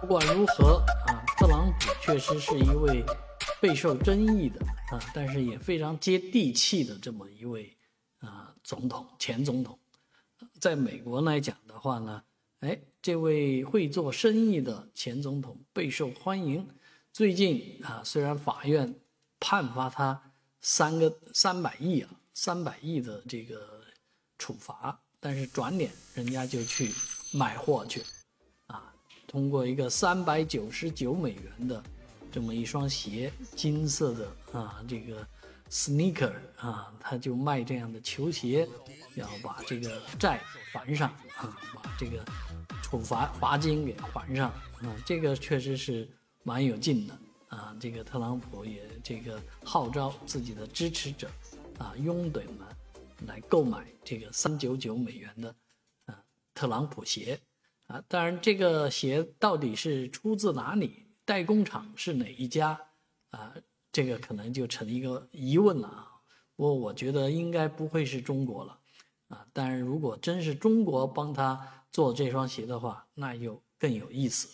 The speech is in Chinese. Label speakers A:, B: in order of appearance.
A: 不管如何啊，特朗普确实是一位备受争议的啊，但是也非常接地气的这么一位啊总统，前总统。在美国来讲的话呢，哎，这位会做生意的前总统备受欢迎。最近啊，虽然法院判罚他三个三百亿啊，三百亿的这个处罚，但是转脸人家就去买货去，通过一个三百九十九美元的这么一双鞋，金色的啊，这个 sneaker 啊，他就卖这样的球鞋，要把这个债还上啊，把这个处罚罚金给还上啊，这个确实是。蛮有劲的啊！这个特朗普也这个号召自己的支持者啊、拥趸们来购买这个三九九美元的啊特朗普鞋啊。当然，这个鞋到底是出自哪里，代工厂是哪一家啊？这个可能就成一个疑问了啊。不过，我觉得应该不会是中国了啊。但是如果真是中国帮他做这双鞋的话，那就更有意思。